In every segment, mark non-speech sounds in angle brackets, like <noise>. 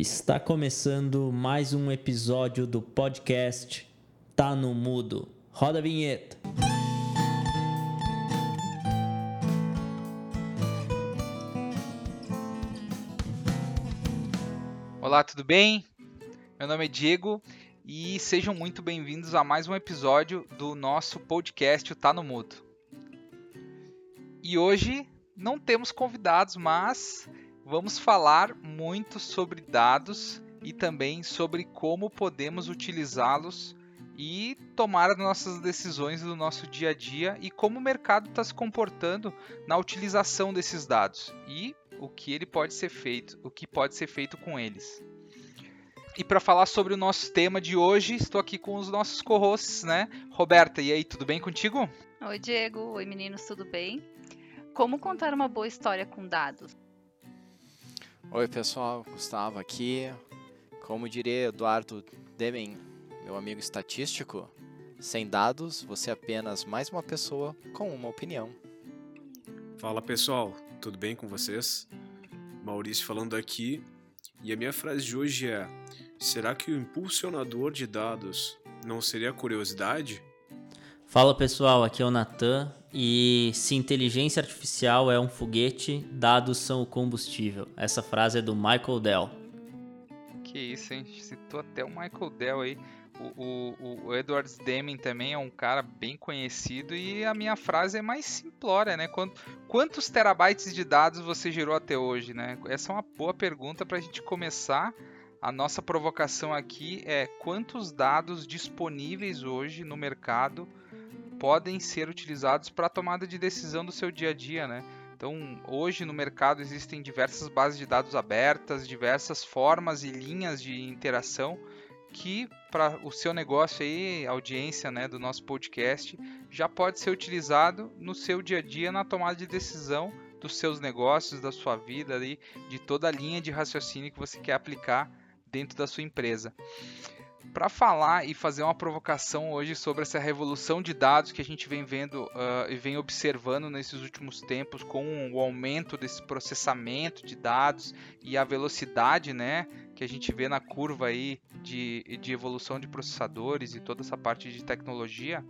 Está começando mais um episódio do podcast Tá no Mudo. Roda a vinheta. Olá, tudo bem? Meu nome é Diego e sejam muito bem-vindos a mais um episódio do nosso podcast Tá no Mudo. E hoje não temos convidados, mas vamos falar muito sobre dados e também sobre como podemos utilizá-los e tomar as nossas decisões do nosso dia a dia e como o mercado está se comportando na utilização desses dados e o que ele pode ser feito, o que pode ser feito com eles. E para falar sobre o nosso tema de hoje, estou aqui com os nossos co-hosts, né? Roberta, e aí, tudo bem contigo? Oi, Diego. Oi, meninos, tudo bem? Como contar uma boa história com dados? Oi, pessoal. Gustavo aqui. Como diria Eduardo Demen, meu amigo estatístico, sem dados, você é apenas mais uma pessoa com uma opinião. Fala, pessoal. Tudo bem com vocês? Maurício falando aqui. E a minha frase de hoje é: Será que o impulsionador de dados não seria a curiosidade? Fala pessoal, aqui é o Natan e se inteligência artificial é um foguete, dados são o combustível. Essa frase é do Michael Dell. Que isso, hein? Citou até o Michael Dell aí. O, o, o Edward Deming também é um cara bem conhecido e a minha frase é mais simplória, né? Quantos terabytes de dados você gerou até hoje, né? Essa é uma boa pergunta para a gente começar a nossa provocação aqui é quantos dados disponíveis hoje no mercado podem ser utilizados para a tomada de decisão do seu dia a dia, né? Então, hoje no mercado existem diversas bases de dados abertas, diversas formas e linhas de interação que para o seu negócio aí, audiência, né, do nosso podcast, já pode ser utilizado no seu dia a dia na tomada de decisão dos seus negócios, da sua vida ali, de toda a linha de raciocínio que você quer aplicar dentro da sua empresa. Para falar e fazer uma provocação hoje sobre essa revolução de dados que a gente vem vendo uh, e vem observando nesses últimos tempos com o aumento desse processamento de dados e a velocidade né, que a gente vê na curva aí de, de evolução de processadores e toda essa parte de tecnologia,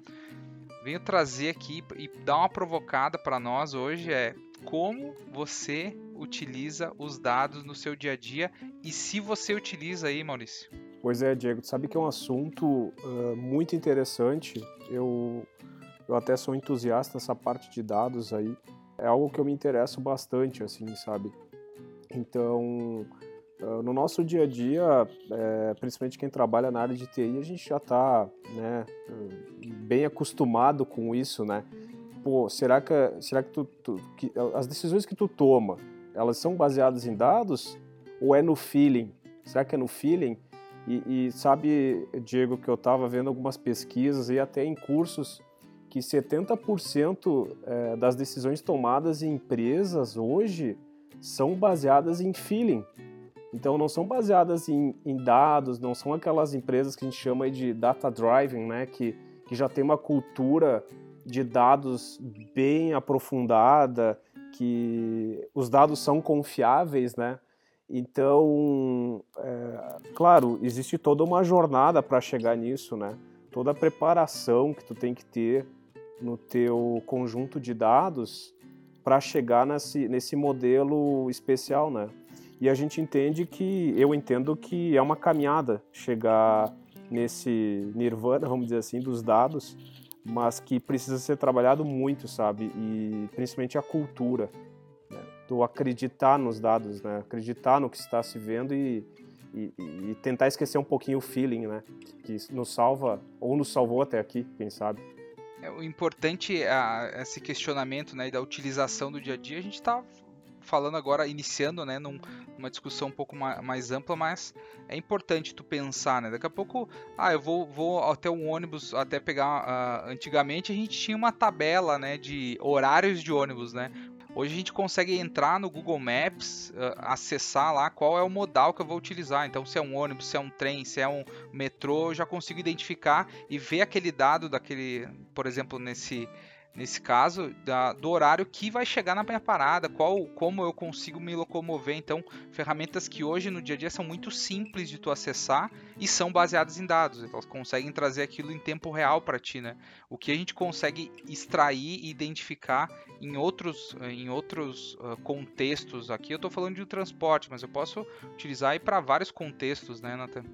venho trazer aqui e dar uma provocada para nós hoje é como você utiliza os dados no seu dia a dia e se você utiliza aí, Maurício. Pois é, Diego, sabe que é um assunto uh, muito interessante. Eu, eu até sou entusiasta nessa parte de dados aí. É algo que eu me interesso bastante, assim, sabe? Então, uh, no nosso dia a dia, é, principalmente quem trabalha na área de TI, a gente já está né, bem acostumado com isso, né? pô, será que, será que, tu, tu, que as decisões que tu toma, elas são baseadas em dados ou é no feeling? Será que é no feeling? E, e sabe, Diego, que eu estava vendo algumas pesquisas e até em cursos que 70% é, das decisões tomadas em empresas hoje são baseadas em feeling. Então não são baseadas em, em, dados, não são aquelas empresas que a gente chama de data driving, né, que, que já tem uma cultura de dados bem aprofundada, que os dados são confiáveis, né? Então, é, claro, existe toda uma jornada para chegar nisso, né? Toda a preparação que tu tem que ter no teu conjunto de dados para chegar nesse, nesse modelo especial, né? E a gente entende que, eu entendo que é uma caminhada chegar nesse nirvana, vamos dizer assim, dos dados, mas que precisa ser trabalhado muito, sabe? E principalmente a cultura? Do acreditar nos dados, né? Acreditar no que está se vendo e, e, e, tentar esquecer um pouquinho o feeling, né? Que nos salva, ou nos salvou até aqui, quem sabe. É, o importante é esse questionamento né, da utilização do dia a dia. A gente está falando agora, iniciando, né, num, numa discussão um pouco mais, mais, ampla, mas é importante tu pensar, né? Daqui a pouco, ah, eu vou, vou até um ônibus, até pegar. Uh, antigamente a gente tinha uma tabela, né, de horários de ônibus, né? Hoje a gente consegue entrar no Google Maps, uh, acessar lá qual é o modal que eu vou utilizar. Então, se é um ônibus, se é um trem, se é um metrô, eu já consigo identificar e ver aquele dado daquele, por exemplo, nesse nesse caso, da, do horário que vai chegar na minha parada, qual, como eu consigo me locomover. Então, ferramentas que hoje no dia a dia são muito simples de tu acessar e são baseadas em dados. Então, elas conseguem trazer aquilo em tempo real para ti, né? O que a gente consegue extrair e identificar em outros, em outros uh, contextos. Aqui eu estou falando de transporte, mas eu posso utilizar para vários contextos, né, Nathan?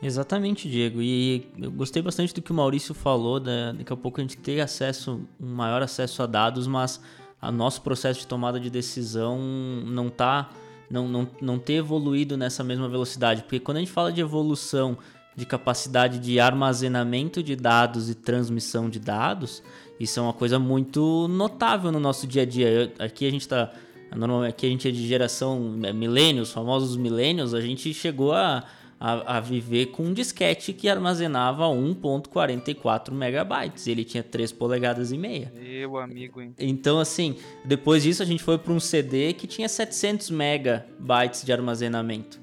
Exatamente, Diego. E eu gostei bastante do que o Maurício falou, da, daqui a pouco a gente ter acesso, um maior acesso a dados, mas o nosso processo de tomada de decisão não tá, não, não, não ter evoluído nessa mesma velocidade. Porque quando a gente fala de evolução de capacidade de armazenamento de dados e transmissão de dados, isso é uma coisa muito notável no nosso dia a dia. Eu, aqui a gente está Normalmente aqui a gente é de geração é, milênios, famosos milênios, a gente chegou a, a, a, viver com um disquete que armazenava 1.44 megabytes. Ele tinha 3 polegadas e meia. Meu amigo, hein? Então, assim, depois disso a gente foi para um CD que tinha 700 megabytes de armazenamento.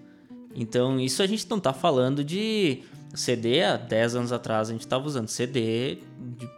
Então, isso a gente não está falando de CD há 10 anos atrás a gente estava usando CD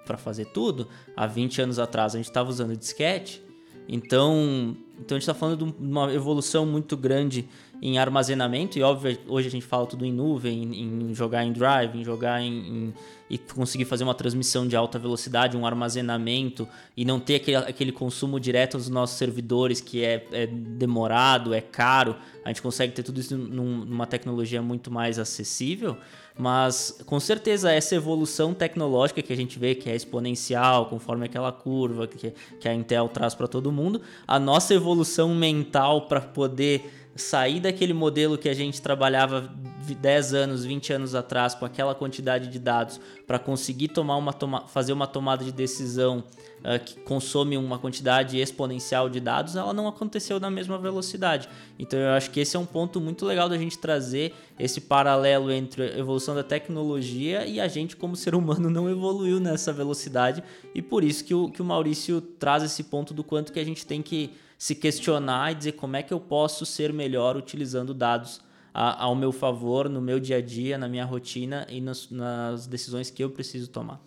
para fazer tudo. Há 20 anos atrás a gente estava usando disquete. Então, então a gente está falando de uma evolução muito grande em armazenamento, e óbvio, hoje a gente fala tudo em nuvem, em, em jogar em drive, em jogar em, em, e conseguir fazer uma transmissão de alta velocidade, um armazenamento, e não ter aquele, aquele consumo direto dos nossos servidores que é, é demorado, é caro. A gente consegue ter tudo isso num, numa tecnologia muito mais acessível. Mas com certeza essa evolução tecnológica que a gente vê que é exponencial, conforme aquela curva que, que a Intel traz para todo mundo, a nossa evolução mental para poder sair daquele modelo que a gente trabalhava 10 anos, 20 anos atrás com aquela quantidade de dados para conseguir tomar uma toma fazer uma tomada de decisão uh, que consome uma quantidade exponencial de dados, ela não aconteceu na mesma velocidade. Então eu acho que esse é um ponto muito legal da gente trazer esse paralelo entre a evolução da tecnologia e a gente como ser humano não evoluiu nessa velocidade e por isso que o, que o Maurício traz esse ponto do quanto que a gente tem que se questionar e dizer como é que eu posso ser melhor utilizando dados a, ao meu favor, no meu dia a dia, na minha rotina e nas, nas decisões que eu preciso tomar.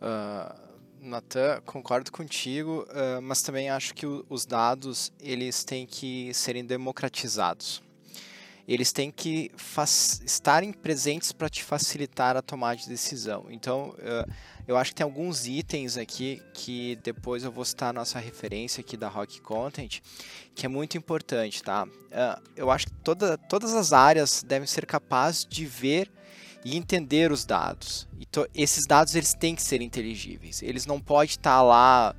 Uh, Natan, concordo contigo, uh, mas também acho que os dados eles têm que serem democratizados. Eles têm que estarem presentes para te facilitar a tomada de decisão. Então, uh, eu acho que tem alguns itens aqui que depois eu vou citar a nossa referência aqui da Rock Content, que é muito importante, tá? Uh, eu acho que toda, todas as áreas devem ser capazes de ver e entender os dados. E esses dados eles têm que ser inteligíveis. Eles não podem estar lá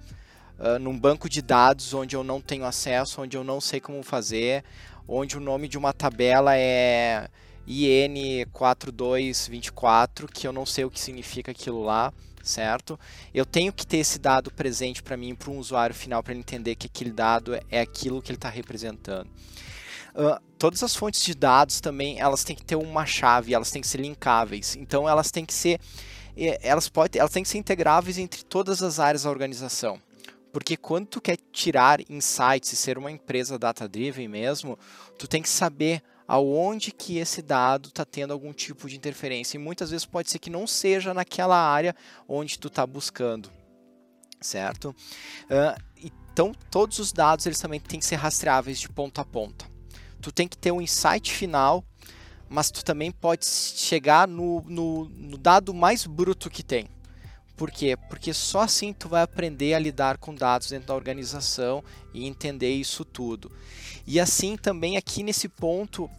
uh, num banco de dados onde eu não tenho acesso, onde eu não sei como fazer, onde o nome de uma tabela é IN4224, que eu não sei o que significa aquilo lá certo? Eu tenho que ter esse dado presente para mim, para um usuário final, para ele entender que aquele dado é aquilo que ele está representando. Uh, todas as fontes de dados também elas têm que ter uma chave, elas têm que ser linkáveis. Então elas têm que ser eh, elas podem elas têm que ser integráveis entre todas as áreas da organização. Porque quando tu quer tirar insights e ser uma empresa data driven mesmo, tu tem que saber aonde que esse dado está tendo algum tipo de interferência. E muitas vezes pode ser que não seja naquela área onde tu está buscando, certo? Então, todos os dados eles também têm que ser rastreáveis de ponta a ponta. Tu tem que ter um insight final, mas tu também pode chegar no, no, no dado mais bruto que tem. Por quê? Porque só assim tu vai aprender a lidar com dados dentro da organização e entender isso tudo. E assim também aqui nesse ponto, uh,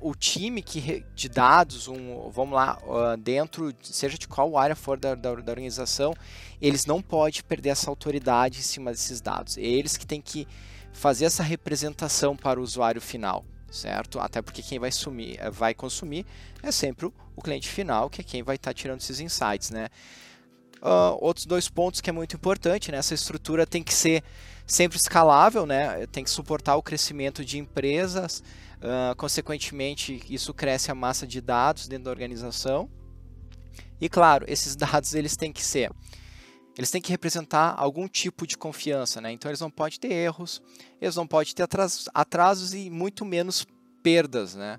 o time que de dados, um, vamos lá, uh, dentro, seja de qual área for da, da, da organização, eles não podem perder essa autoridade em cima desses dados. Eles que têm que fazer essa representação para o usuário final certo? Até porque quem vai, sumir, eh, vai consumir é sempre o cliente final, que é quem vai estar tá tirando esses insights, né? Uh, outros dois pontos que é muito importante, né? Essa estrutura tem que ser sempre escalável, né? Tem que suportar o crescimento de empresas. Uh, consequentemente, isso cresce a massa de dados dentro da organização. E claro, esses <laughs> dados eles têm que ser, eles têm que representar algum tipo de confiança, né? Então eles não podem ter erros, eles não podem ter atrasos, atrasos e muito menos perdas, né?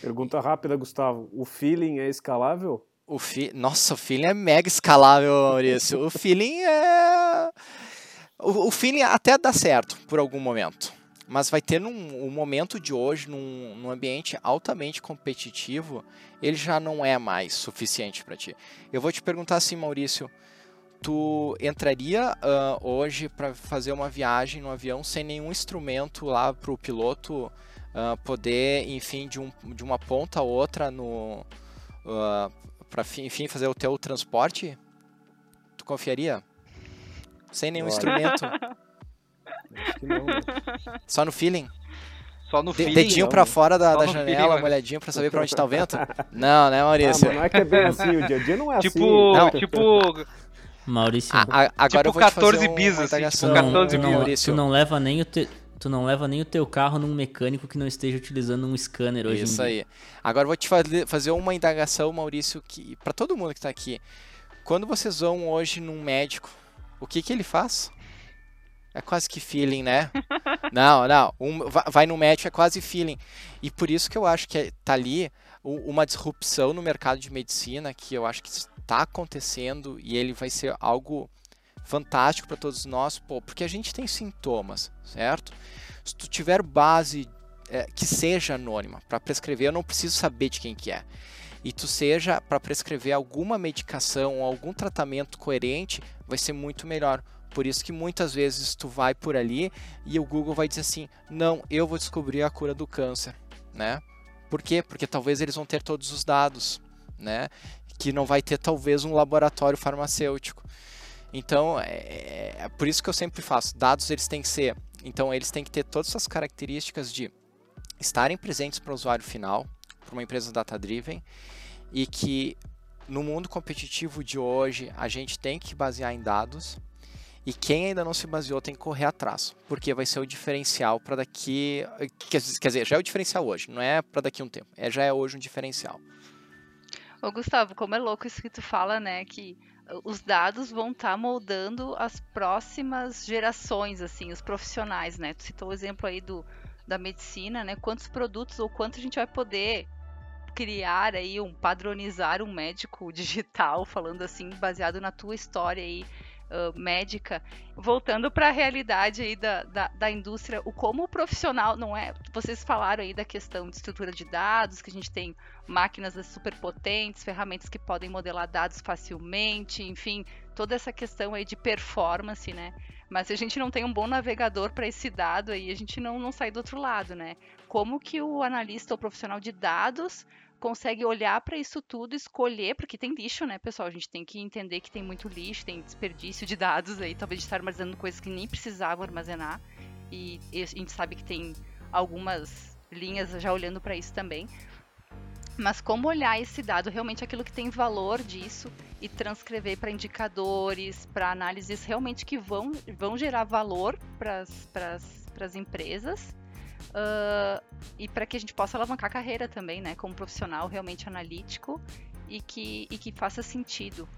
Pergunta rápida, Gustavo. O feeling é escalável? O fi... Nossa, o feeling é mega escalável, Maurício. O feeling é. O, o feeling até dá certo por algum momento. Mas vai ter num um momento de hoje, num, num ambiente altamente competitivo, ele já não é mais suficiente para ti. Eu vou te perguntar assim, Maurício, tu entraria uh, hoje para fazer uma viagem no avião sem nenhum instrumento lá para o piloto uh, poder, enfim, de, um, de uma ponta a outra no uh, para enfim fazer o teu transporte? Tu confiaria? Sem nenhum Olha. instrumento, <laughs> Acho que não, né? só no feeling? Só no feeling. dedinho não, para né? fora da, da feeling, janela, mas- uma olhadinha para saber para onde tá o vento? <laughs> Não, né, Ah, Maurício? mas não é que é bem assim, o dia a dia não é Tipo, assim. Não. tipo, Maurício, A- a- agora Tipo eu vou te 14 fazer um- bis, assim, tipo indagação, tu não, 14 tu não- Maurício. tu não leva nem o te- tu não leva nem o teu carro num mecânico que não esteja utilizando um scanner hoje Isso em dia. aí. Agora eu vou te fazer fazer uma indagação, Maurício, que para todo mundo que tá aqui. Quando vocês vão hoje num médico, o que que ele faz? É quase que feeling, né? <laughs> não, não. Um, va- vai no médico é quase feeling. E por isso que eu acho que é- tá ali uma disrupção no mercado de medicina que eu acho que está acontecendo e ele vai ser algo fantástico para todos nós, pô, porque a gente tem sintomas, certo? Se tu tiver base é, que seja anônima para prescrever, eu não preciso saber de quem que é. E tu seja para prescrever alguma medicação ou algum tratamento coerente, vai ser muito melhor. Por isso que muitas vezes tu vai por ali e o Google vai dizer assim: "Não, eu vou descobrir a cura do câncer", né? Por quê? Porque talvez eles vão ter todos os dados, né? Que não vai ter talvez um laboratório farmacêutico. Então, é, é por isso que eu sempre faço. Dados eles têm que ser, então eles têm que ter todas essas características de estarem presentes para o usuário final, para uma empresa data-driven, e que no mundo competitivo de hoje a gente tem que basear em dados. E quem ainda não se baseou tem que correr atrás, porque vai ser o diferencial para daqui. Quer dizer, já é o diferencial hoje, não é para daqui a um tempo, é, já é hoje um diferencial. Ô, Gustavo, como é louco isso que tu fala, né? Que os dados vão estar moldando as próximas gerações, assim, os profissionais, né? Tu citou o exemplo aí do, da medicina, né? Quantos produtos ou quanto a gente vai poder criar aí, um padronizar um médico <laughs> digital, falando assim, baseado na tua história aí uh, médica. Voltando para a realidade aí da, da, da indústria, o como o profissional não é. Vocês falaram aí da questão de estrutura de dados, que a gente tem máquinas super potentes, ferramentas que podem modelar dados facilmente, enfim, toda essa questão aí de performance, né? Mas se a gente não tem um bom navegador para esse dado aí, a gente não, não sai do outro lado, né? Como que o analista ou profissional de dados consegue olhar para isso tudo, escolher, porque tem lixo, né, pessoal? A gente tem que entender que tem muito lixo, tem desperdício de dados aí, talvez gente está armazenando coisas que nem precisavam armazenar. E, e a gente sabe que tem algumas linhas já olhando para isso também. Mas como olhar esse dado, realmente aquilo que tem valor disso e transcrever para indicadores, para análises realmente que vão, vão gerar valor para as empresas uh, e para que a gente possa alavancar a carreira também, né, como profissional realmente analítico e que, e que faça sentido.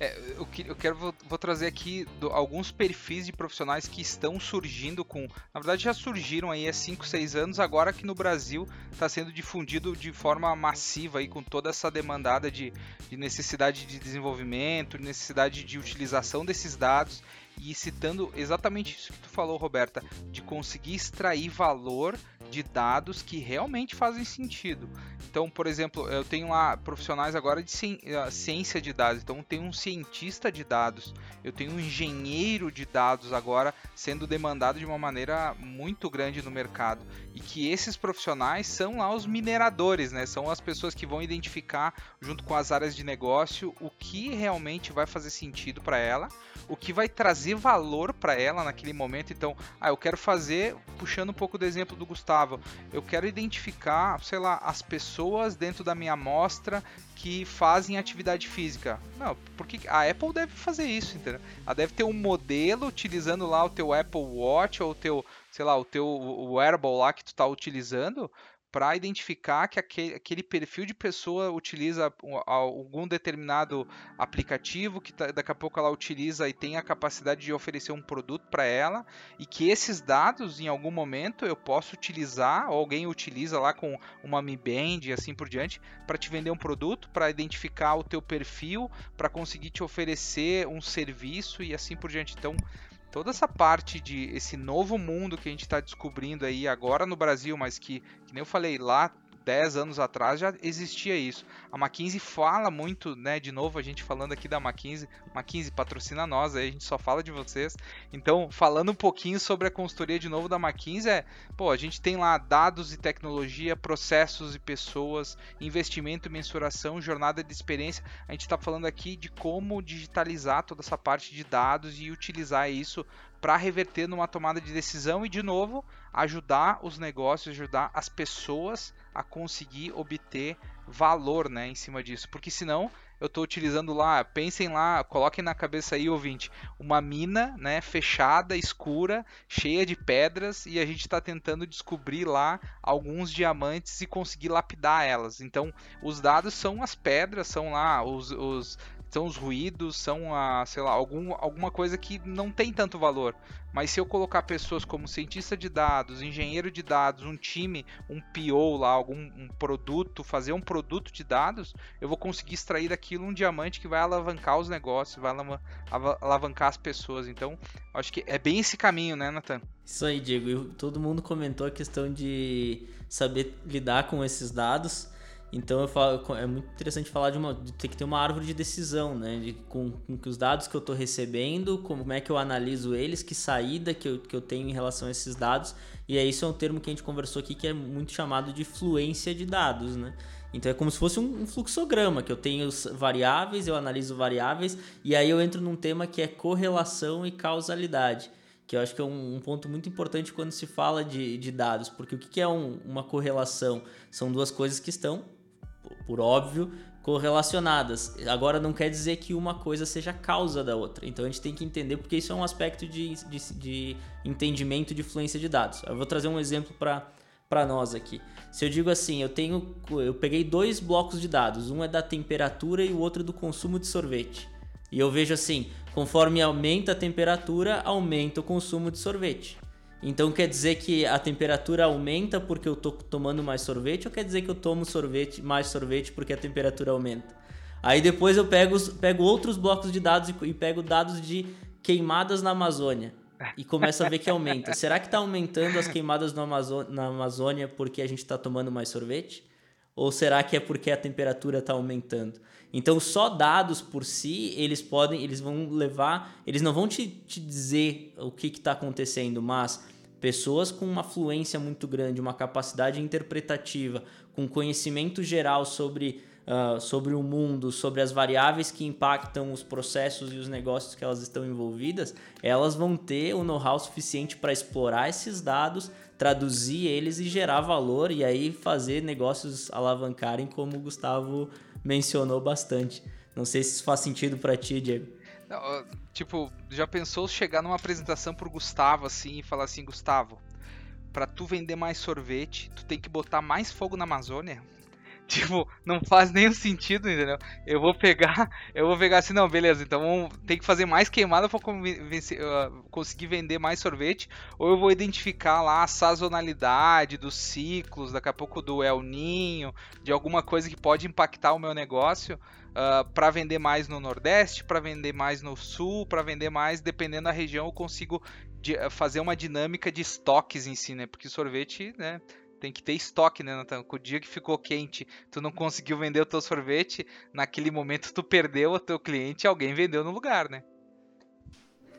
É, eu, eu quero vou, vou trazer aqui do- alguns perfis de profissionais que estão surgindo com, na verdade já surgiram aí há 5, 6 anos, agora que no Brasil está sendo difundido de forma massiva aí com toda essa demandada de, de necessidade de desenvolvimento, necessidade de utilização desses dados e citando exatamente isso que tu falou, Roberta, de conseguir extrair valor de dados que realmente fazem sentido. Então, por exemplo, eu tenho lá profissionais agora de eh, ciência de dados. Então, tem um cientista de dados, eu tenho um engenheiro de dados agora sendo demandado de uma maneira muito grande no mercado. E que esses profissionais são lá os mineradores, né? São as pessoas que vão identificar, junto com as áreas de negócio, o que realmente vai fazer sentido para ela, o que vai trazer valor para ela naquele momento. Então, ah, eu quero fazer, puxando um pouco do exemplo do Gustavo, eu quero identificar, sei lá, as pessoas dentro da minha amostra que fazem atividade física. Não, porque a Apple deve fazer isso, entendeu? Ela deve ter um modelo utilizando lá o teu Apple Watch ou o teu, sei lá, o teu wearable lá que tu tá utilizando para identificar que aquele, aquele, perfil de pessoa utiliza algum determinado aplicativo que tá, daqui a pouco ela utiliza e tem a capacidade de oferecer um produto para ela e que esses dados em algum momento eu posso utilizar ou alguém utiliza lá com uma Mi Band e assim por diante para te vender um produto, para identificar o teu perfil, para conseguir te oferecer um serviço e assim por diante. Então toda essa parte de esse novo mundo que a gente está descobrindo aí agora no Brasil, mas que, que nem eu falei lá 10 anos atrás já existia isso. A McKinsey fala muito, né? De novo, a gente falando aqui da McKinsey. McKinsey patrocina nós, aí a gente só fala de vocês. Então, falando um pouquinho sobre a consultoria de novo da McKinsey, é, pô, a gente tem lá dados e tecnologia, processos e pessoas, investimento e mensuração, jornada de experiência. A gente está falando aqui de como digitalizar toda essa parte de dados e utilizar isso para reverter numa tomada de decisão e, de novo, ajudar os negócios, ajudar as pessoas a conseguir obter valor né, em cima disso. Porque senão eu estou utilizando lá, pensem lá, coloquem na cabeça aí, ouvinte, uma mina né, fechada, escura, cheia de pedras, e a gente está tentando descobrir lá alguns diamantes e conseguir lapidar elas. Então, os dados são as pedras, são lá os, os são os ruídos, são a, sei lá, algum, alguma coisa que não tem tanto valor. Mas se eu colocar pessoas como cientista de dados, engenheiro de dados, um time, um PO lá, algum um produto, fazer um produto de dados, eu vou conseguir extrair daquilo um diamante que vai alavancar os negócios, vai alavancar as pessoas. Então, acho que é bem esse caminho, né, Nathan? Isso aí, Diego. todo mundo comentou a questão de saber lidar com esses dados. Então eu falo, é muito interessante falar de uma de ter que ter uma árvore de decisão, né? De, com, com os dados que eu estou recebendo, como é que eu analiso eles, que saída que eu, que eu tenho em relação a esses dados. E aí isso é um termo que a gente conversou aqui que é muito chamado de fluência de dados, né? Então é como se fosse um, um fluxograma, que eu tenho variáveis, eu analiso variáveis, e aí eu entro num tema que é correlação e causalidade que eu acho que é um, um, ponto muito importante quando se fala de, de dados, porque o que, que é um, uma correlação? São duas coisas que estão por óbvio, correlacionadas. Agora não quer dizer que uma coisa seja causa da outra. Então a gente tem que entender porque isso é um aspecto de, de, de entendimento de fluência de dados. Eu vou trazer um exemplo para nós aqui. Se eu digo assim, eu tenho eu peguei dois blocos de dados, um é da temperatura e o outro é do consumo de sorvete. E eu vejo assim, conforme aumenta a temperatura, aumenta o consumo de sorvete. Então quer dizer que a temperatura aumenta porque eu tô tomando mais sorvete ou quer dizer que eu tomo sorvete, mais sorvete porque a temperatura aumenta? Aí depois eu pego, pego outros blocos de dados e, e pego dados de queimadas na Amazônia e começo a ver que aumenta. <laughs> Será que está aumentando as queimadas na Amazônia porque a gente está tomando mais sorvete? Ou será que é porque a temperatura está aumentando? Então, só dados por si, eles podem, eles vão levar, eles não vão te, te dizer o que está acontecendo, mas pessoas com uma fluência muito grande, uma capacidade interpretativa, com conhecimento geral sobre, uh, sobre o mundo, sobre as variáveis que impactam os processos e os negócios que elas estão envolvidas, elas vão ter o know-how suficiente para explorar esses dados, traduzir eles e gerar valor e aí fazer negócios alavancarem, como o Gustavo mencionou bastante. Não sei se isso faz sentido para ti, Diego. Não, tipo, já pensou chegar numa apresentação pro Gustavo assim e falar assim, Gustavo, para tu vender mais sorvete, tu tem que botar mais fogo na Amazônia? Tipo, não faz nenhum sentido, entendeu? Eu vou pegar, <laughs> eu vou pegar assim, não, beleza, então tem que fazer mais queimada para uh, conseguir vender mais sorvete, ou eu vou identificar lá a sazonalidade dos ciclos, daqui a pouco do El Ninho, de alguma coisa que pode impactar o meu negócio. Uh, ah, para vender mais no Nordeste, para vender mais no Sul, para vender mais, dependendo da região, eu consigo fazer uma dinâmica de estoques em si, né? Porque sorvete, né? Tem que ter estoque, né, Natan? O dia que ficou quente, tu não conseguiu vender o teu sorvete, naquele momento tu perdeu o teu cliente e alguém vendeu no lugar, né?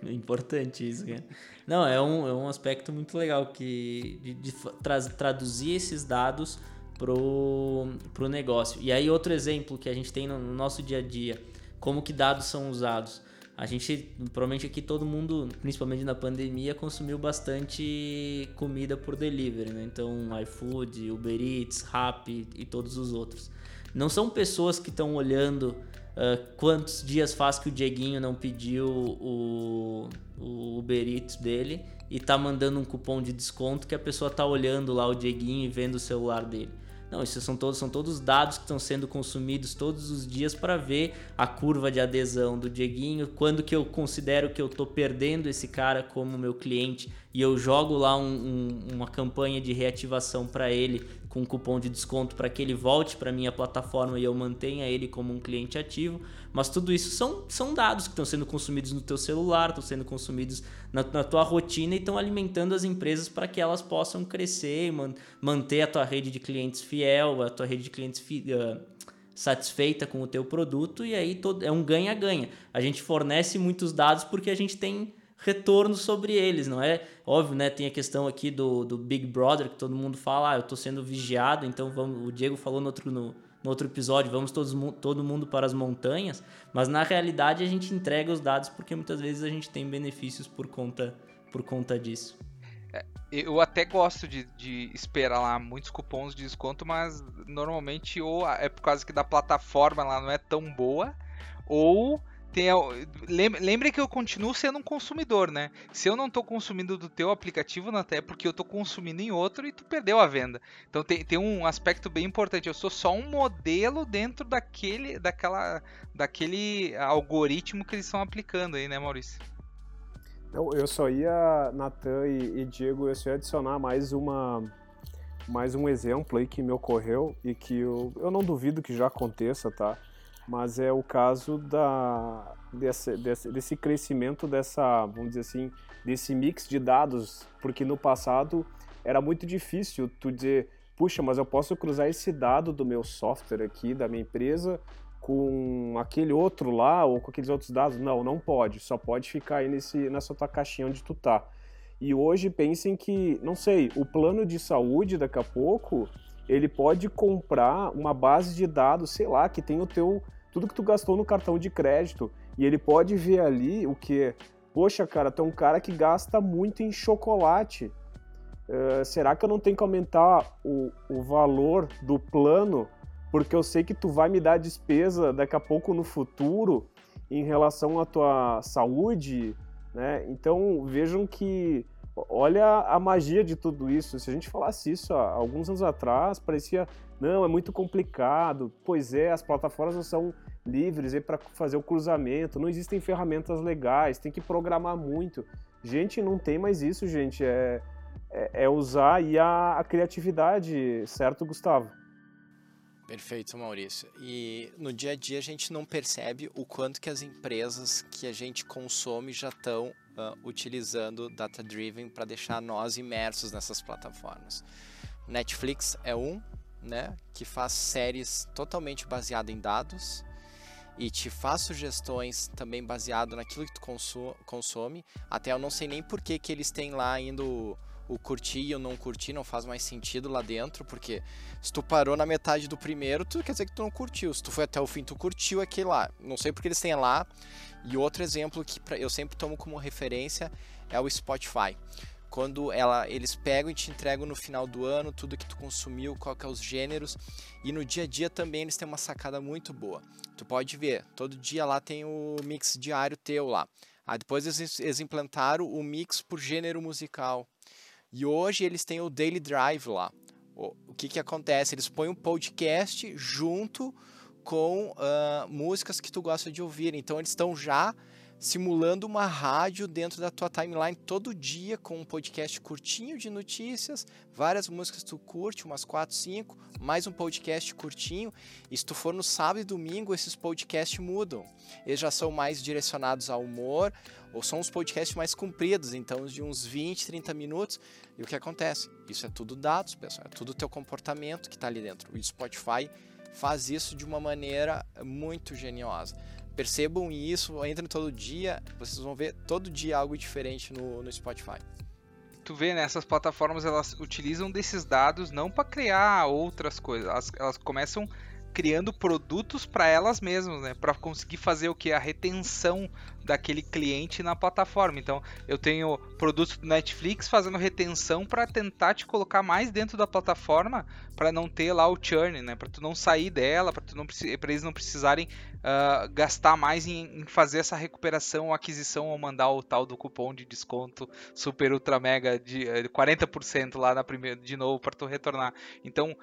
Importante isso, cara. Não, é um, é um aspecto muito legal que de, de tra traduzir esses dados pro, pro negócio. E aí outro exemplo que a gente tem no, no nosso dia a dia, como que dados são usados a gente, provavelmente aqui todo mundo, principalmente na pandemia, consumiu bastante comida por delivery, né? Então, iFood, Uber Eats, Rappi e todos os outros. Não são pessoas que estão olhando uh, quantos dias faz que o Dieguinho não pediu o, o Uber Eats dele e tá mandando um cupom de desconto que a pessoa tá olhando lá o Dieguinho e vendo o celular dele. Não, isso são todos, são todos dados que estão sendo consumidos todos os dias para ver a curva de adesão do Dieguinho, quando que eu considero que eu estou perdendo esse cara como meu cliente e eu jogo lá um, um, uma campanha de reativação para ele com um cupom de desconto para que ele volte para minha plataforma e eu mantenha ele como um cliente ativo. Mas tudo isso são, são dados que estão sendo consumidos no teu celular, estão sendo consumidos na, na tua rotina e estão alimentando as empresas para que elas possam crescer, man, manter a tua rede de clientes fiel, a tua rede de clientes fi, uh, satisfeita com o teu produto e aí todo, é um ganha-ganha. A gente fornece muitos dados porque a gente tem retorno sobre eles, não é? Óbvio, né? Tem a questão aqui do, do Big Brother, que todo mundo fala, ah, eu estou sendo vigiado, então vamos. O Diego falou no outro, no, no outro episódio, vamos todos, todo mundo para as montanhas, mas na realidade a gente entrega os dados porque muitas vezes a gente tem benefícios por conta, por conta disso. É, eu até gosto de, de, esperar lá muitos cupons de desconto, mas normalmente ou é por causa que da plataforma lá não é tão boa, ou tem, lembre que eu continuo sendo um consumidor, né? Se eu não estou consumindo do teu aplicativo, até porque eu estou consumindo em outro e tu perdeu a venda. Então tem, tem um aspecto bem importante. Eu sou só um modelo dentro daquele, daquela, daquele algoritmo que eles estão aplicando aí, né, Maurício? Eu, eu só ia, Natan e, e Diego, eu só ia adicionar mais uma mais um exemplo aí que me ocorreu e que eu, eu não duvido que já aconteça, tá? Mas é o caso da, desse, desse, desse crescimento dessa, vamos dizer assim, desse mix de dados, porque no passado era muito difícil tu dizer, puxa, mas eu posso cruzar esse dado do meu software aqui, da minha empresa, com aquele outro lá ou com aqueles outros dados. Não, não pode, só pode ficar aí nesse, nessa tua caixinha onde tu tá. E hoje pensem que, não sei, o plano de saúde daqui a pouco, ele pode comprar uma base de dados, sei lá, que tem o teu tudo que tu gastou no cartão de crédito e ele pode ver ali o que, poxa, cara, tu é um cara que gasta muito em chocolate. Uh, será que eu não tenho que aumentar o, o valor do plano porque eu sei que tu vai me dar despesa daqui a pouco no futuro em relação à tua saúde, né? Então vejam que olha a magia de tudo isso. Se a gente falasse isso há alguns anos atrás, parecia não, é muito complicado. Pois é, as plataformas não são livres para fazer o cruzamento, não existem ferramentas legais, tem que programar muito. Gente, não tem mais isso, gente. É, é, é usar a, a criatividade, certo, Gustavo? Perfeito, Maurício. E no dia a dia a gente não percebe o quanto que as empresas que a gente consome já estão uh, utilizando data-driven para deixar nós imersos nessas plataformas. Netflix é um, né, que faz séries totalmente baseado em dados e te faz sugestões também baseado naquilo que tu consome. Até eu não sei nem por que, que eles têm lá ainda o, curtir e o não curtir, não faz mais sentido lá dentro, porque se tu parou na metade do primeiro, tu quer dizer que tu não curtiu. Se tu foi até o fim, tu curtiu aquele lá. Não sei porque eles têm lá. E outro exemplo que eu sempre tomo como referência é o Spotify quando ela, eles pegam e te entregam no final do ano tudo que tu consumiu, qual que é os gêneros. E no dia a dia também eles têm uma sacada muito boa. Tu pode ver, todo dia lá tem o mix diário teu lá. Aí depois eles, eles implantaram o mix por gênero musical. E hoje eles têm o Daily Drive lá. O, que que acontece? Eles põem um podcast junto com uh, músicas que tu gosta de ouvir. Então eles estão já simulando uma rádio dentro da tua timeline todo dia com um podcast curtinho de notícias, várias músicas que tu curte, umas 4, 5, mais um podcast curtinho. E se tu for no sábado e domingo, esses podcasts mudam. Eles já são mais direcionados ao humor, ou são os podcasts mais compridos, então de uns 20, 30 minutos. E o que acontece? Isso é tudo dados, pessoal, é tudo teu comportamento que está ali dentro. O Spotify faz isso de uma maneira muito geniosa. Percebam isso, entrem todo dia, vocês vão ver todo dia algo diferente no, no Spotify. Tu vê, né, essas plataformas elas utilizam desses dados não para criar outras coisas, elas, elas começam criando produtos para elas mesmas, né? Para conseguir fazer o que a retenção daquele cliente na plataforma. Então, eu tenho produtos do Netflix fazendo retenção para tentar te colocar mais dentro da plataforma para não ter lá o churn, né? Para tu não sair dela, para tu não para eles não precisarem uh, gastar mais em, em, fazer essa recuperação aquisição ou mandar o tal do cupom de desconto super ultra mega de uh, eh, 40% lá na primeira de novo para tu retornar. Então,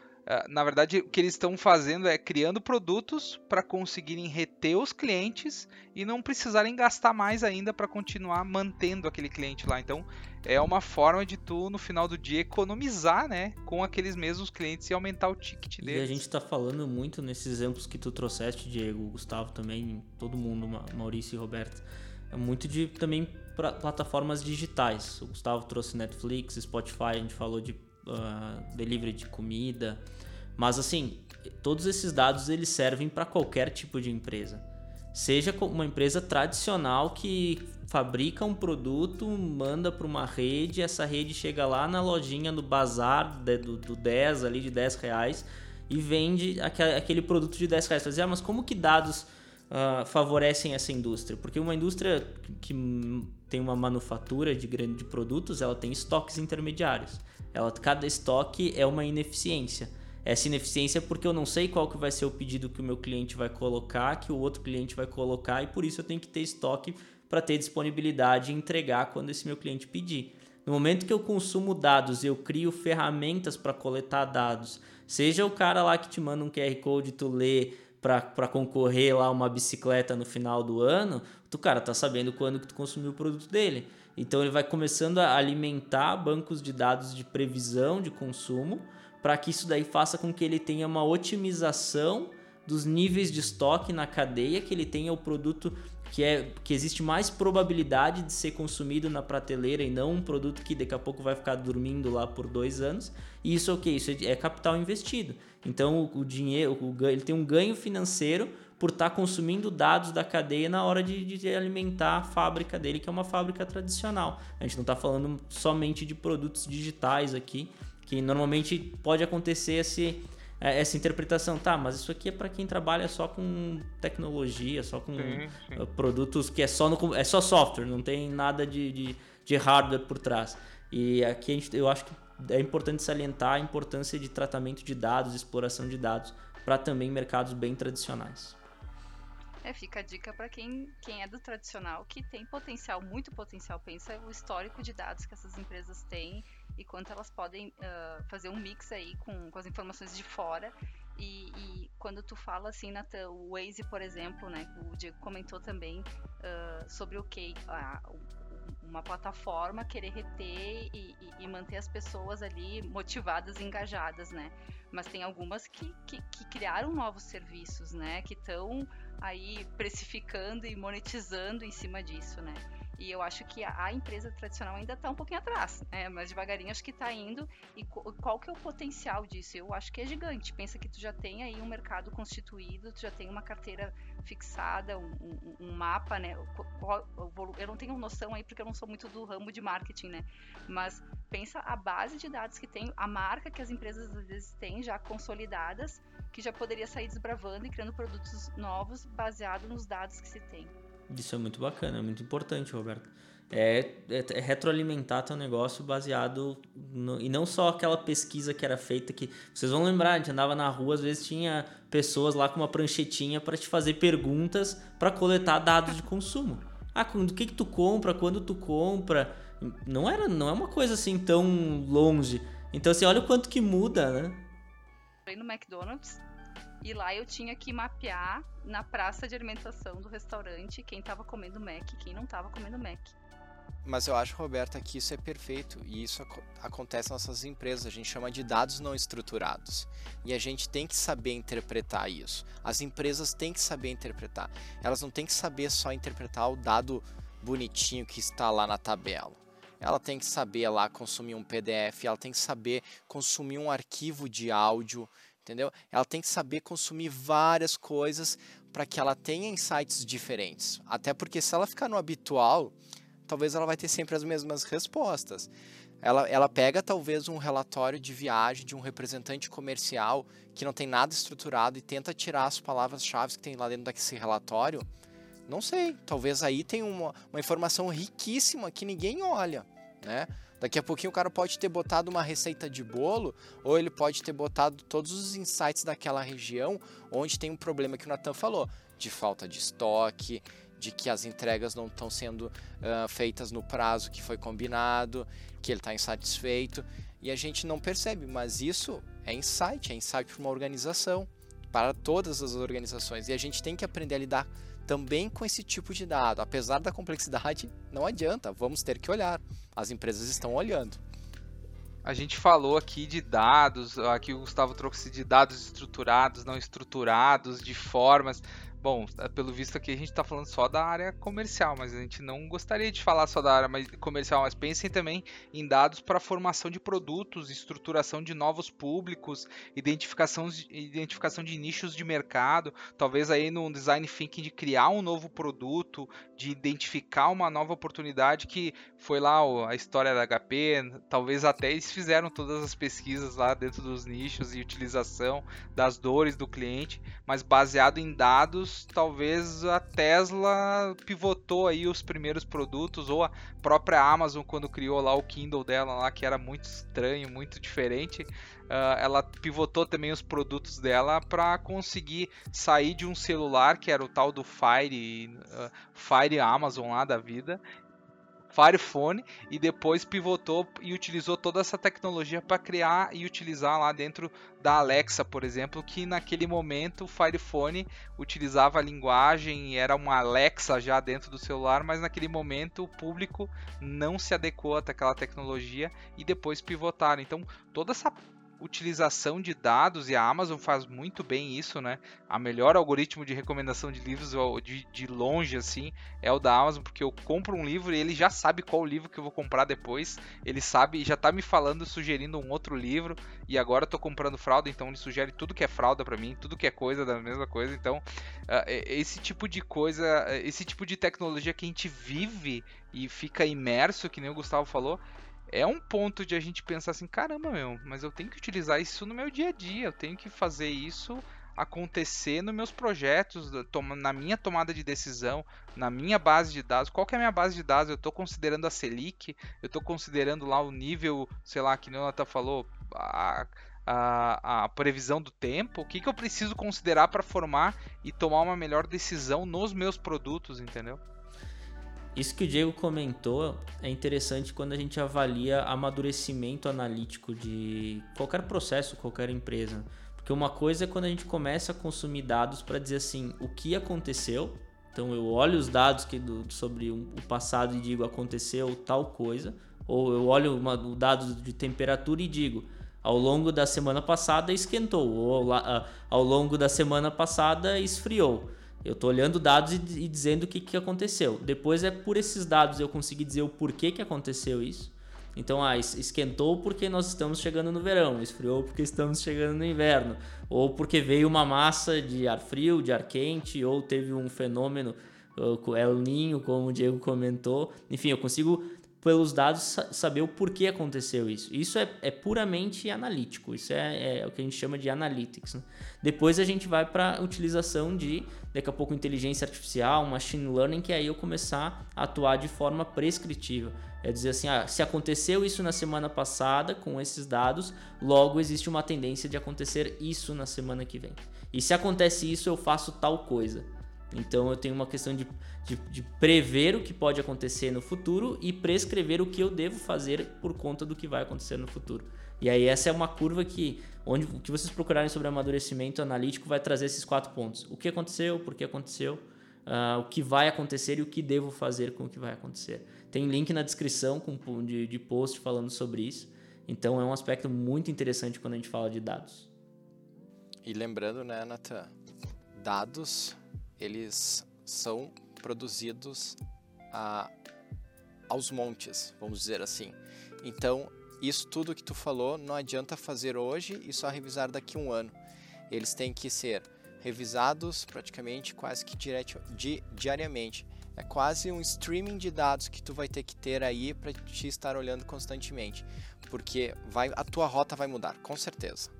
na verdade, o que eles estão fazendo é criando produtos para conseguirem reter os clientes e não precisarem gastar mais ainda para continuar mantendo aquele cliente lá. Então, é uma forma de tu, no final do dia, economizar né, com aqueles mesmos clientes e aumentar o ticket deles. E a gente está falando muito nesses exemplos que tu trouxeste, Diego, Gustavo também, todo mundo, Maurício e Roberto, é muito de também plataformas digitais. O Gustavo trouxe Netflix, Spotify, a gente falou de uh, delivery de comida. Mas assim, todos esses dados eles servem para qualquer tipo de empresa. Seja uma empresa tradicional que fabrica um produto, manda para uma rede, essa rede chega lá na lojinha, no bazar do, do 10 ali de 10 reais e vende aquele produto de 10 reais. Dizer, ah, mas como que dados uh, favorecem essa indústria? Porque uma indústria que tem uma manufatura de grande produtos, ela tem estoques intermediários. Ela, cada estoque é uma ineficiência. Essa ineficiência é porque eu não sei qual que vai ser o pedido que o meu cliente vai colocar, que o outro cliente vai colocar, e por isso eu tenho que ter estoque para ter disponibilidade e entregar quando esse meu cliente pedir. No momento que eu consumo dados, eu crio ferramentas para coletar dados, seja o cara lá que te manda um QR Code tu lê para concorrer lá uma bicicleta no final do ano, tu cara tá sabendo quando que tu consumiu o produto dele. Então ele vai começando a alimentar bancos de dados de previsão de consumo para que isso daí faça com que ele tenha uma otimização dos níveis de estoque na cadeia, que ele tenha o produto que é que existe mais probabilidade de ser consumido na prateleira e não um produto que daqui a pouco vai ficar dormindo lá por dois anos. E isso é o que? Isso é capital investido. Então o, dinheiro, o, ele tem um ganho financeiro por estar tá consumindo dados da cadeia na hora de, de, alimentar a fábrica dele, que é uma fábrica tradicional. A gente não está falando somente de produtos digitais aqui, que normalmente pode acontecer esse, é, essa interpretação. Tá, mas isso aqui é para quem trabalha só com tecnologia, só com sim, sim. Uh, produtos que é só, no, é só software, não tem nada de, de, de hardware por trás. E aqui gente, eu acho que é importante salientar a importância de tratamento de dados, exploração de dados, para também mercados bem tradicionais. É, fica a dica para quem, quem é do tradicional, que tem potencial, muito potencial. Pensa o histórico de dados que essas empresas têm e quanto elas podem uh, fazer um mix aí com, com as informações de fora. E, e, quando tu fala assim, Nathan, o Waze, por exemplo, né, o Diego comentou também uh, sobre o que uma plataforma querer reter e, e, e, manter as pessoas ali motivadas e engajadas, né? Mas tem algumas que, que, que criaram novos serviços, né? Que estão aí precificando e monetizando em cima disso, né? E eu acho que a, empresa tradicional ainda está um pouquinho atrás, né? Mas devagarinho acho que está indo. E qual que é o potencial disso? Eu acho que é gigante. Pensa que tu já tem aí um mercado constituído, tu já tem uma carteira fixada, um, um, um mapa, né? Eu não tenho noção aí porque eu não sou muito do ramo de marketing, né? Mas pensa a base de dados que tem, a marca que as empresas às vezes têm já consolidadas, que já poderia sair desbravando e criando produtos novos baseado nos dados que se tem. Isso é muito bacana, é muito importante, Roberto. É, é, é retroalimentar teu negócio baseado no, e não só aquela pesquisa que era feita que vocês vão lembrar, a gente andava na rua, às vezes tinha pessoas lá com uma pranchetinha para te fazer perguntas para coletar dados de consumo. Ah, do que que tu compra, quando tu compra? Não era, não é uma coisa assim tão longe. Então assim, olha o quanto que muda, né? no McDonald's e lá eu tinha que mapear na praça de alimentação do restaurante quem estava comendo Mac e quem não estava comendo Mac. Mas eu acho, Roberta, que isso é perfeito e isso ac acontece nas nossas empresas. A gente chama de dados não estruturados e a gente tem que saber interpretar isso. As empresas têm que saber interpretar. Elas não têm que saber só interpretar o dado bonitinho que está lá na tabela. Ela tem que saber lá consumir um PDF, ela tem que saber consumir um arquivo de áudio, entendeu? Ela tem que saber consumir várias coisas para que ela tenha insights diferentes. Até porque se ela ficar no habitual, talvez ela vai ter sempre as mesmas respostas. ela, ela pega talvez um relatório de viagem de um representante comercial que não tem nada estruturado e tenta tirar as palavras-chave que tem lá dentro desse relatório. Não sei, talvez aí tem uma, uma informação riquíssima que ninguém olha, né? Daqui a pouquinho o cara pode ter botado uma receita de bolo, ou ele pode ter botado todos os insights daquela região onde tem um problema que o Natan falou, de falta de estoque, de que as entregas não estão sendo uh, feitas no prazo que foi combinado, que ele está insatisfeito. E a gente não percebe, mas isso é insight, é insight para uma organização, para todas as organizações. E a gente tem que aprender a lidar também com esse tipo de dado. Apesar da complexidade, não adianta, vamos ter que olhar. As empresas estão olhando. A gente falou aqui de dados, aqui o Gustavo trouxe de dados estruturados, não estruturados, de formas. Bom, é, pelo visto aqui a gente está falando só da área comercial, mas a gente não gostaria de falar só da área comercial, mas pensem também em dados para formação de produtos, estruturação de novos públicos, identificação, identificação de nichos de mercado, talvez aí no design thinking de criar um novo produto, de identificar uma nova oportunidade que foi lá a história da HP, talvez até eles fizeram todas as pesquisas lá dentro dos nichos e utilização das dores do cliente, mas baseado em dados anos, talvez a Tesla pivotou aí os primeiros produtos, ou a própria Amazon quando criou lá o Kindle dela lá, que era muito estranho, muito diferente. Uh, ela pivotou também os produtos dela para conseguir sair de um celular que era o tal do Fire, uh, Fire Amazon lá da vida Firephone e depois pivotou e utilizou toda essa tecnologia para criar e utilizar lá dentro da Alexa, por exemplo, que naquele momento o Firephone utilizava a linguagem e era uma Alexa já dentro do celular, mas naquele momento o público não se adequou àquela tecnologia e depois pivotaram. Então, toda essa utilização de dados e a Amazon faz muito bem isso, né? A melhor algoritmo de recomendação de livros de, de longe assim é o da Amazon, porque eu compro um livro e ele já sabe qual livro que eu vou comprar depois. Ele sabe, já tá me falando, sugerindo um outro livro e agora eu tô comprando fralda, então ele sugere tudo que é fralda para mim, tudo que é coisa da mesma coisa. Então, uh, esse tipo de coisa, esse tipo de tecnologia que a gente vive e fica imerso, que nem o Gustavo falou, é um ponto de a gente pensar assim, caramba, meu, mas eu tenho que utilizar isso no meu dia a dia, eu tenho que fazer isso acontecer nos meus projetos, na minha tomada de decisão, na minha base de dados. Qual que é a minha base de dados? Eu estou considerando a Selic, eu estou considerando lá o nível, sei lá, que o Nata falou, a, a, a, previsão do tempo, o que, que eu preciso considerar para formar e tomar uma melhor decisão nos meus produtos, entendeu? Isso que o Diego comentou é interessante quando a gente avalia amadurecimento analítico de qualquer processo, qualquer empresa. Porque uma coisa é quando a gente começa a consumir dados para dizer assim, o que aconteceu. Então eu olho os dados que do, sobre o passado e digo aconteceu tal coisa. Ou eu olho uma, o dado de temperatura e digo, ao longo da semana passada esquentou, ou ao, ao longo da semana passada esfriou. Eu estou olhando dados e, e, dizendo o que, que aconteceu. Depois é por esses dados eu conseguir dizer o porquê que aconteceu isso. Então, ah, esquentou porque nós estamos chegando no verão, esfriou porque estamos chegando no inverno, ou porque veio uma massa de ar frio, de ar quente, ou teve um fenômeno, o El Ninho, como o Diego comentou. Enfim, eu consigo pelos dados saber o porquê aconteceu isso. Isso é, é puramente analítico, isso é, é, o que a gente chama de analytics. Né? Depois a gente vai para a utilização de, daqui a pouco, inteligência artificial, machine learning, que aí eu começar a atuar de forma prescritiva. É dizer assim, ah, se aconteceu isso na semana passada com esses dados, logo existe uma tendência de acontecer isso na semana que vem. E se acontece isso, eu faço tal coisa. Então eu tenho uma questão de, de, de, prever o que pode acontecer no futuro e prescrever o que eu devo fazer por conta do que vai acontecer no futuro. E aí essa é uma curva que, onde o que vocês procurarem sobre amadurecimento analítico vai trazer esses quatro pontos. O que aconteceu, por que aconteceu, uh, o que vai acontecer e o que devo fazer com o que vai acontecer. Tem link na descrição com, de, de post falando sobre isso. Então é um aspecto muito interessante quando a gente fala de dados. E lembrando, né, Nathan, dados eles são produzidos a, aos montes, vamos dizer assim. Então, isso tudo que tu falou não adianta fazer hoje e só revisar daqui a um ano. Eles têm que ser revisados praticamente quase que direto, di, diariamente. É quase um streaming de dados que tu vai ter que ter aí para te estar olhando constantemente, porque vai, a tua rota vai mudar, com certeza.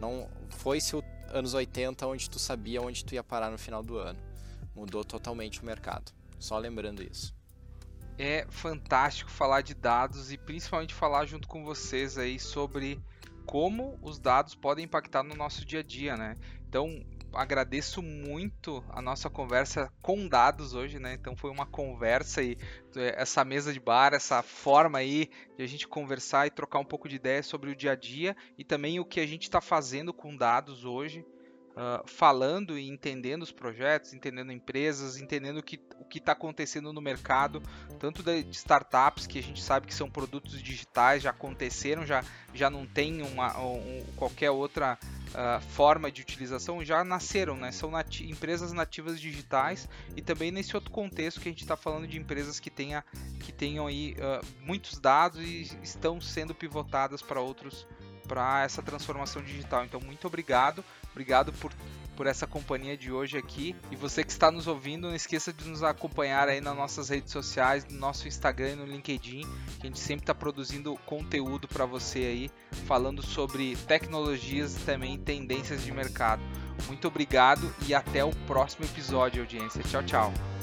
Não foi se o anos 80 onde tu sabia onde tu ia parar no final do ano. Mudou totalmente o mercado. Só lembrando isso. É fantástico falar de dados e principalmente falar junto com vocês aí sobre como os dados podem impactar no nosso dia a dia, né? Então, agradeço muito a nossa conversa com dados hoje, né? Então foi uma conversa e é, essa mesa de bar, essa forma aí de a gente conversar e trocar um pouco de ideias sobre o dia a dia e também o que a gente está fazendo com dados hoje. Uh, falando e entendendo os projetos, entendendo empresas, entendendo o que o está acontecendo no mercado, tanto de startups que a gente sabe que são produtos digitais, já aconteceram, já, já não tem uma, um, qualquer outra uh, forma de utilização já nasceram, né? São nati empresas nativas digitais e também nesse outro contexto que a gente está falando de empresas que, tenha, que tenham aí uh, muitos dados e estão sendo pivotadas para outros para essa transformação digital. Então, muito obrigado, obrigado por por essa companhia de hoje aqui. E você que está nos ouvindo, não esqueça de nos acompanhar aí nas nossas redes sociais, no nosso Instagram e no LinkedIn, que a gente sempre está produzindo conteúdo para você aí, falando sobre tecnologias e também tendências de mercado. Muito obrigado e até o próximo episódio, audiência. Tchau, tchau.